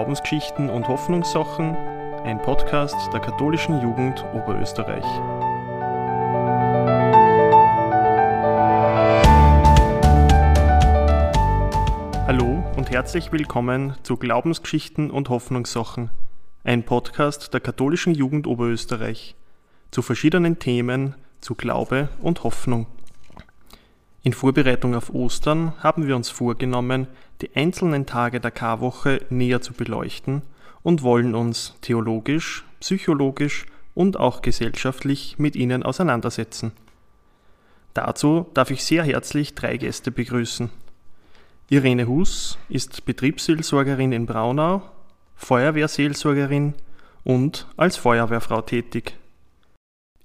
Glaubensgeschichten und Hoffnungssachen, ein Podcast der katholischen Jugend Oberösterreich. Hallo und herzlich willkommen zu Glaubensgeschichten und Hoffnungssachen, ein Podcast der katholischen Jugend Oberösterreich zu verschiedenen Themen zu Glaube und Hoffnung. In Vorbereitung auf Ostern haben wir uns vorgenommen, die einzelnen Tage der Karwoche näher zu beleuchten und wollen uns theologisch, psychologisch und auch gesellschaftlich mit ihnen auseinandersetzen. Dazu darf ich sehr herzlich drei Gäste begrüßen. Irene Hus ist Betriebsseelsorgerin in Braunau, Feuerwehrseelsorgerin und als Feuerwehrfrau tätig.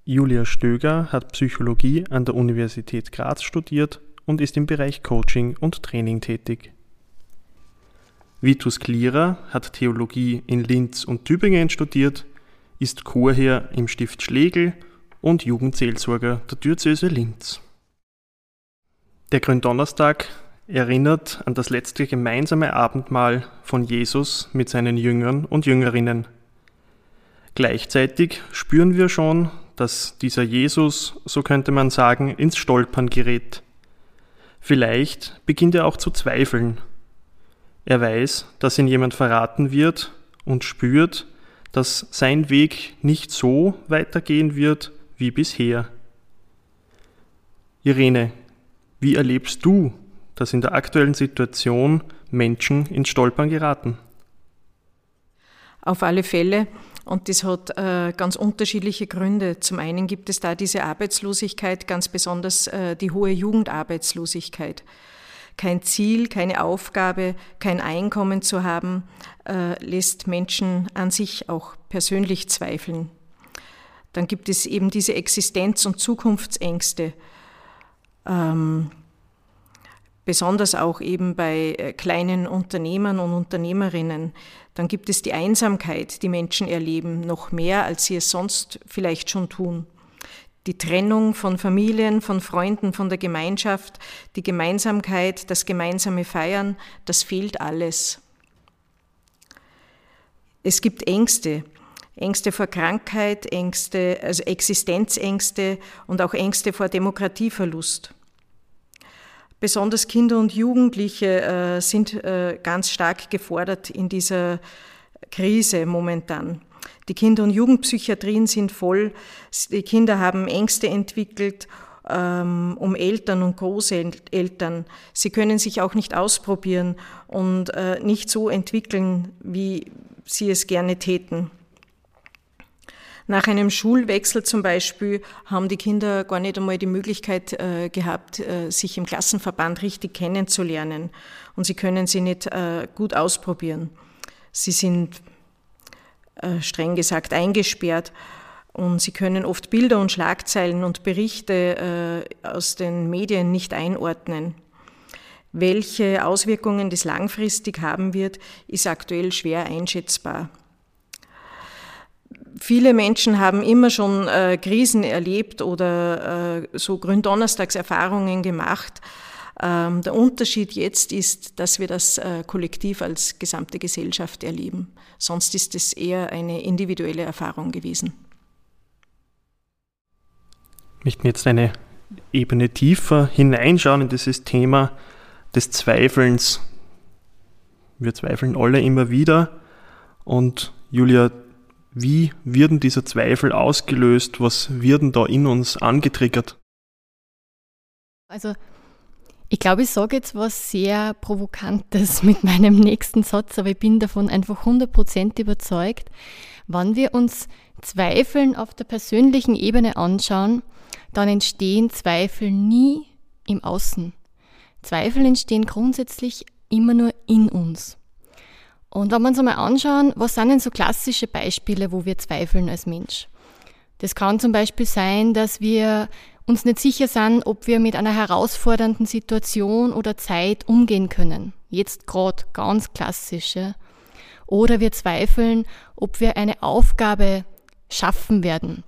Julia Stöger hat Psychologie an der Universität Graz studiert und ist im Bereich Coaching und Training tätig. Vitus Klierer hat Theologie in Linz und Tübingen studiert, ist Chorherr im Stift Schlegel und Jugendseelsorger der Diözese Linz. Der Gründonnerstag erinnert an das letzte gemeinsame Abendmahl von Jesus mit seinen Jüngern und Jüngerinnen. Gleichzeitig spüren wir schon, dass dieser Jesus, so könnte man sagen, ins Stolpern gerät. Vielleicht beginnt er auch zu zweifeln. Er weiß, dass ihn jemand verraten wird und spürt, dass sein Weg nicht so weitergehen wird wie bisher. Irene, wie erlebst du, dass in der aktuellen Situation Menschen ins Stolpern geraten? Auf alle Fälle und das hat äh, ganz unterschiedliche Gründe. Zum einen gibt es da diese Arbeitslosigkeit, ganz besonders äh, die hohe Jugendarbeitslosigkeit. Kein Ziel, keine Aufgabe, kein Einkommen zu haben, äh, lässt Menschen an sich auch persönlich zweifeln. Dann gibt es eben diese Existenz- und Zukunftsängste. Ähm, besonders auch eben bei äh, kleinen Unternehmern und Unternehmerinnen. Dann gibt es die Einsamkeit, die Menschen erleben, noch mehr, als sie es sonst vielleicht schon tun. Die Trennung von Familien, von Freunden, von der Gemeinschaft, die Gemeinsamkeit, das gemeinsame Feiern, das fehlt alles. Es gibt Ängste, Ängste vor Krankheit, Ängste, also Existenzängste und auch Ängste vor Demokratieverlust. Besonders Kinder und Jugendliche äh, sind äh, ganz stark gefordert in dieser Krise momentan. Die Kinder- und Jugendpsychiatrien sind voll. Die Kinder haben Ängste entwickelt ähm, um Eltern und Großeltern. Sie können sich auch nicht ausprobieren und äh, nicht so entwickeln, wie sie es gerne täten. Nach einem Schulwechsel zum Beispiel haben die Kinder gar nicht einmal die Möglichkeit äh, gehabt, äh, sich im Klassenverband richtig kennenzulernen. Und sie können sie nicht äh, gut ausprobieren. Sie sind streng gesagt eingesperrt. Und sie können oft Bilder und Schlagzeilen und Berichte aus den Medien nicht einordnen. Welche Auswirkungen das langfristig haben wird, ist aktuell schwer einschätzbar. Viele Menschen haben immer schon äh, Krisen erlebt oder äh, so Gründonnerstagserfahrungen gemacht. Ähm, der Unterschied jetzt ist, dass wir das äh, kollektiv als gesamte Gesellschaft erleben. Sonst ist es eher eine individuelle Erfahrung gewesen. Ich möchte jetzt eine Ebene tiefer hineinschauen in dieses Thema des Zweifelns. Wir zweifeln alle immer wieder. Und Julia, wie wird denn dieser Zweifel ausgelöst? Was wird denn da in uns angetriggert? Also, ich glaube, ich sage jetzt was sehr Provokantes mit meinem nächsten Satz, aber ich bin davon einfach 100% überzeugt. Wenn wir uns Zweifeln auf der persönlichen Ebene anschauen, dann entstehen Zweifel nie im Außen. Zweifel entstehen grundsätzlich immer nur in uns. Und wenn wir uns einmal anschauen, was sind denn so klassische Beispiele, wo wir zweifeln als Mensch? Das kann zum Beispiel sein, dass wir uns nicht sicher sind, ob wir mit einer herausfordernden Situation oder Zeit umgehen können. Jetzt gerade ganz klassische. Oder wir zweifeln, ob wir eine Aufgabe schaffen werden.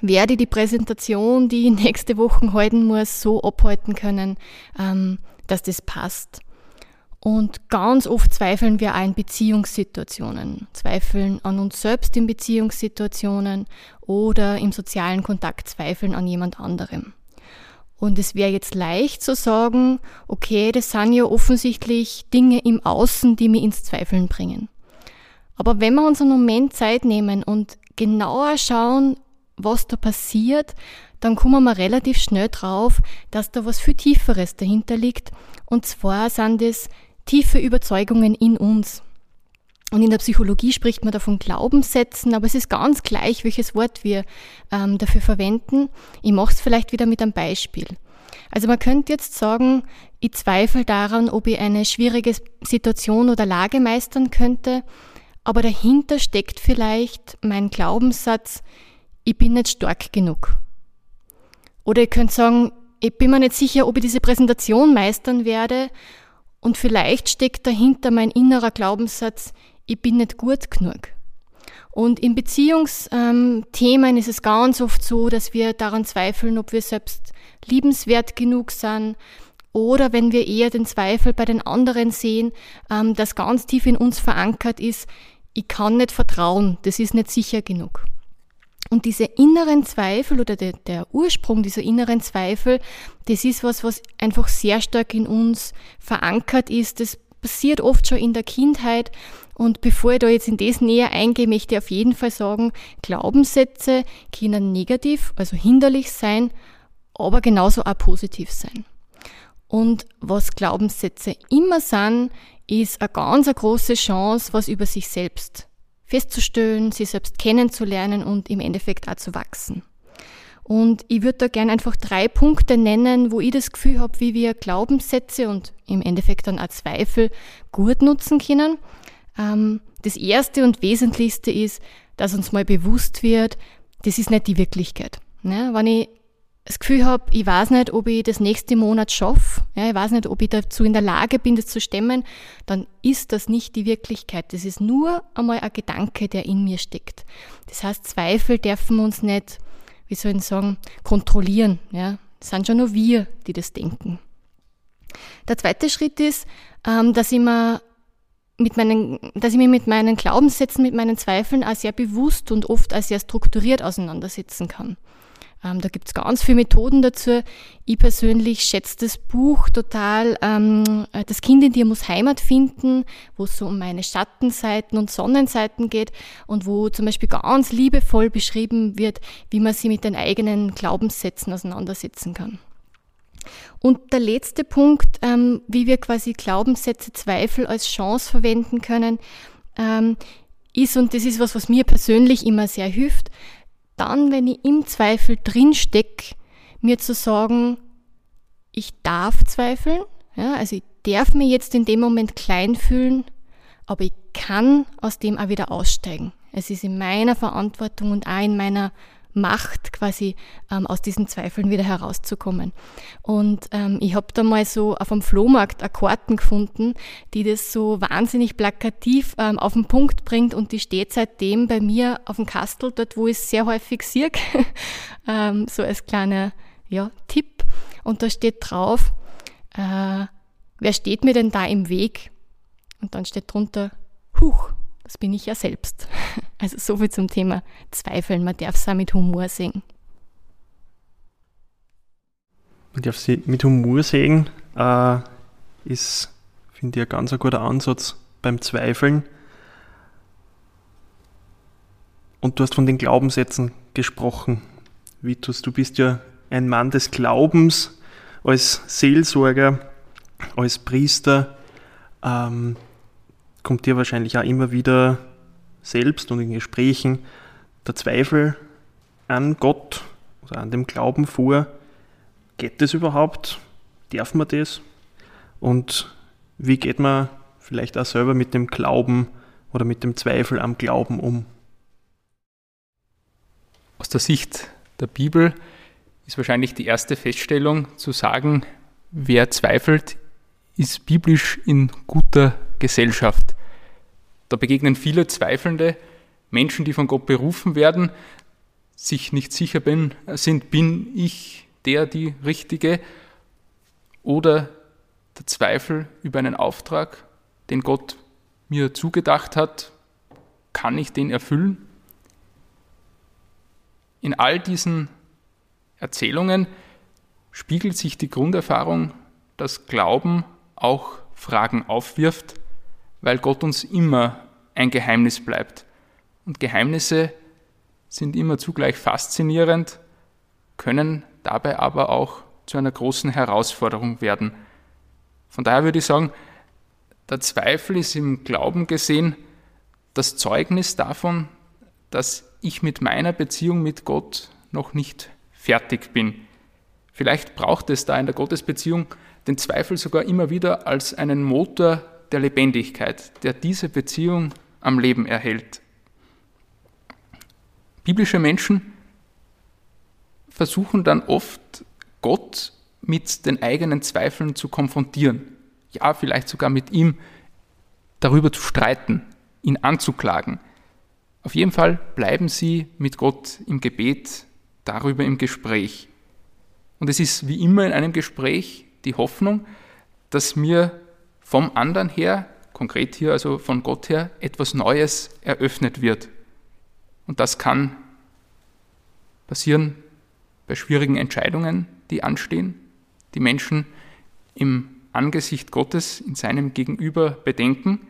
Werde die Präsentation, die ich nächste Woche halten muss, so abhalten können, ähm, dass das passt. Und ganz oft zweifeln wir auch in Beziehungssituationen, zweifeln an uns selbst in Beziehungssituationen oder im sozialen Kontakt zweifeln an jemand anderem. Und es wäre jetzt leicht zu sagen, okay, das sind ja offensichtlich Dinge im Außen, die mich ins Zweifeln bringen. Aber wenn wir uns einen Moment Zeit nehmen und genauer schauen, was da passiert, dann kommen wir relativ schnell drauf, dass da was viel Tieferes dahinter liegt. Und zwar sind es tiefe Überzeugungen in uns. Und in der Psychologie spricht man davon Glaubenssätzen, aber es ist ganz gleich, welches Wort wir ähm, dafür verwenden. Ich mache es vielleicht wieder mit einem Beispiel. Also man könnte jetzt sagen, ich zweifle daran, ob ich eine schwierige Situation oder Lage meistern könnte, aber dahinter steckt vielleicht mein Glaubenssatz, ich bin nicht stark genug. Oder ihr könnt sagen, ich bin mir nicht sicher, ob ich diese Präsentation meistern werde und vielleicht steckt dahinter mein innerer Glaubenssatz, ich bin nicht gut genug. Und in Beziehungsthemen ist es ganz oft so, dass wir daran zweifeln, ob wir selbst liebenswert genug sind. Oder wenn wir eher den Zweifel bei den anderen sehen, ähm, das ganz tief in uns verankert ist, ich kann nicht vertrauen, das ist nicht sicher genug. Und diese inneren Zweifel oder der, der, Ursprung dieser inneren Zweifel, das ist was, was einfach sehr stark in uns verankert ist. Das passiert oft schon in der Kindheit. Und bevor ich da jetzt in das näher eingehe, möchte ich auf jeden Fall sagen, Glaubenssätze können negativ, also hinderlich sein, aber genauso auch positiv sein. Und was Glaubenssätze immer sind, ist eine ganz eine große Chance, was über sich selbst festzustellen, sie selbst kennenzulernen und im Endeffekt auch zu wachsen. Und ich würde da gerne einfach drei Punkte nennen, wo ich das Gefühl habe, wie wir Glaubenssätze und im Endeffekt dann auch Zweifel gut nutzen können. Ähm, das erste und wesentlichste ist, dass uns mal bewusst wird, das ist nicht die Wirklichkeit. Ne? Wenn ich das Gefühl habe, ich weiß nicht, ob ich das nächste Monat schaffe, ja, ich weiß nicht, ob ich dazu in der Lage bin, das zu stemmen, dann ist das nicht die Wirklichkeit. Das ist nur einmal ein Gedanke, der in mir steckt. Das heißt, Zweifel dürfen uns nicht, wie soll ich sagen, kontrollieren. Ja. Das sind schon nur wir, die das denken. Der zweite Schritt ist, ähm, dass ich mir mit meinen, dass ich mich mit meinen Glaubenssätzen, mit meinen Zweifeln auch sehr bewusst und oft auch sehr strukturiert auseinandersetzen kann. Ähm, da gibt's ganz viele Methoden dazu. Ich persönlich schätze das Buch total. Ähm, das Kind in dir muss Heimat finden, wo es so um meine Schattenseiten und Sonnenseiten geht und wo zum Beispiel ganz liebevoll beschrieben wird, wie man sie mit den eigenen Glaubenssätzen auseinandersetzen kann. Und der letzte Punkt, ähm, wie wir quasi Glaubenssätze, Zweifel als Chance verwenden können, ähm, ist, und das ist was, was mir persönlich immer sehr hilft, dann, wenn ich im Zweifel drin stecke, mir zu sagen, ich darf zweifeln, ja, also ich darf mir jetzt in dem Moment klein fühlen, aber ich kann aus dem auch wieder aussteigen. Es ist in meiner Verantwortung und auch in meiner Macht, quasi ähm, aus diesen Zweifeln wieder herauszukommen. Und ähm, ich habe da mal so auf dem Flohmarkt Akkorden gefunden, die das so wahnsinnig plakativ ähm, auf den Punkt bringt und die steht seitdem bei mir auf dem Kastel, dort wo ich es sehr häufig sehe, ähm, so als kleiner ja, Tipp. Und da steht drauf, äh, wer steht mir denn da im Weg? Und dann steht drunter, Huch, das bin ich ja selbst. Also so viel zum Thema Zweifeln. Man darf es auch mit Humor sehen. Man darf sie mit Humor sehen, äh, ist, finde ich, ein ganz guter Ansatz beim Zweifeln. Und du hast von den Glaubenssätzen gesprochen. Vitus, du bist ja ein Mann des Glaubens, als Seelsorger, als Priester. Ähm, kommt dir wahrscheinlich auch immer wieder selbst und in Gesprächen der Zweifel an Gott oder an dem Glauben vor. Geht das überhaupt? Darf man das? Und wie geht man vielleicht auch selber mit dem Glauben oder mit dem Zweifel am Glauben um? Aus der Sicht der Bibel ist wahrscheinlich die erste Feststellung zu sagen, wer zweifelt, ist biblisch in guter Gesellschaft. Da begegnen viele Zweifelnde, Menschen, die von Gott berufen werden, sich nicht sicher bin, sind, bin ich der, die Richtige? Oder der Zweifel über einen Auftrag den Gott mir zugedacht hat, kann ich den erfüllen? In all diesen Erzählungen spiegelt sich die Grunderfahrung, dass Glauben auch Fragen aufwirft, weil Gott uns immer ein Geheimnis bleibt. Und Geheimnisse sind immer zugleich faszinierend, können dabei aber auch zu einer großen Herausforderung werden. Von daher würde ich sagen, der Zweifel ist im Glauben gesehen das Zeugnis davon, dass ich mit meiner Beziehung mit Gott noch nicht fertig bin. Vielleicht braucht es da in der Gottesbeziehung den Zweifel sogar immer wieder als einen Motor der Lebendigkeit, der diese Beziehung am Leben erhält. Biblische Menschen versuchen dann oft, Gott mit den eigenen Zweifeln zu konfrontieren. Ja, vielleicht sogar mit ihm darüber zu streiten, ihn anzuklagen. Auf jeden Fall bleiben sie mit Gott im Gebet, darüber im Gespräch. Und es ist wie immer in einem Gespräch die Hoffnung, dass mir vom anderen her, konkret hier also von Gott her, etwas Neues eröffnet wird. Und das kann passieren bei schwierigen Entscheidungen, die anstehen, die Menschen im Angesicht Gottes in seinem Gegenüber bedenken.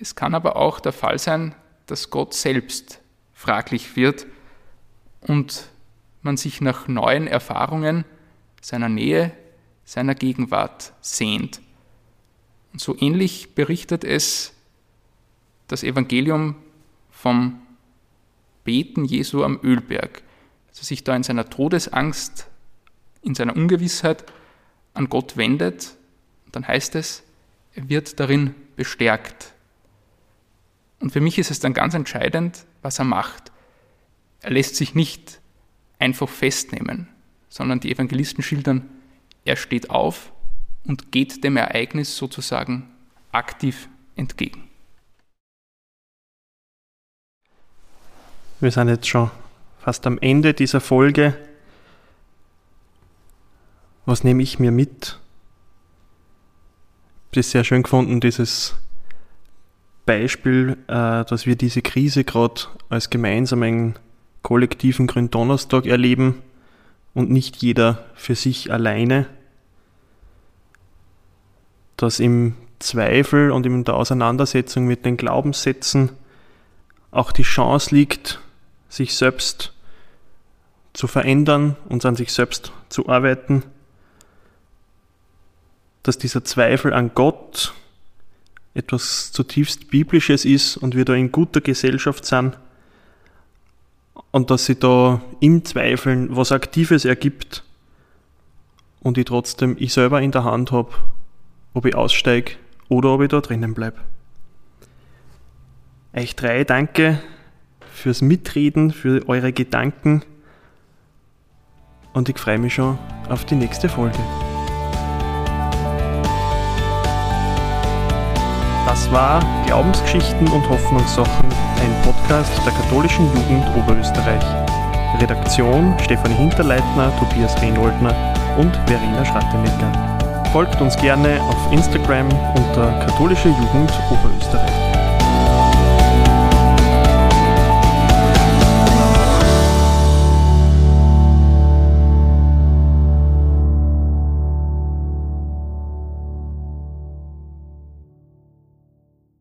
Es kann aber auch der Fall sein, dass Gott selbst fraglich wird und man sich nach neuen Erfahrungen seiner Nähe, seiner Gegenwart sehnt. Und so ähnlich berichtet es das Evangelium vom Beten Jesu am Ölberg, dass er sich da in seiner Todesangst, in seiner Ungewissheit an Gott wendet. dann heißt es, er wird darin bestärkt. Und für mich ist es dann ganz entscheidend, was er macht. Er lässt sich nicht einfach festnehmen, sondern die Evangelisten schildern, er steht auf und geht dem Ereignis sozusagen aktiv entgegen. Wir sind jetzt schon fast am Ende dieser Folge. Was nehme ich mir mit? Ich habe es sehr schön gefunden, dieses Beispiel, äh, dass wir diese Krise gerade als gemeinsamen kollektiven Gründonnerstag erleben und nicht jeder für sich alleine. Dass im Zweifel und in der Auseinandersetzung mit den Glaubenssätzen auch die Chance liegt, sich selbst zu verändern und an sich selbst zu arbeiten, dass dieser Zweifel an Gott etwas zutiefst Biblisches ist und wir da in guter Gesellschaft sind und dass sie da im Zweifeln was Aktives ergibt und ich trotzdem ich selber in der Hand habe, ob ich aussteige oder ob ich da drinnen bleibe. Euch drei danke fürs Mitreden, für eure Gedanken und ich freue mich schon auf die nächste Folge. Das war Glaubensgeschichten und Hoffnungssachen, ein Podcast der katholischen Jugend Oberösterreich. Redaktion Stefanie Hinterleitner, Tobias Rehnoldner und Verena Schrattenecker. Folgt uns gerne auf Instagram unter katholische Jugend Oberösterreich.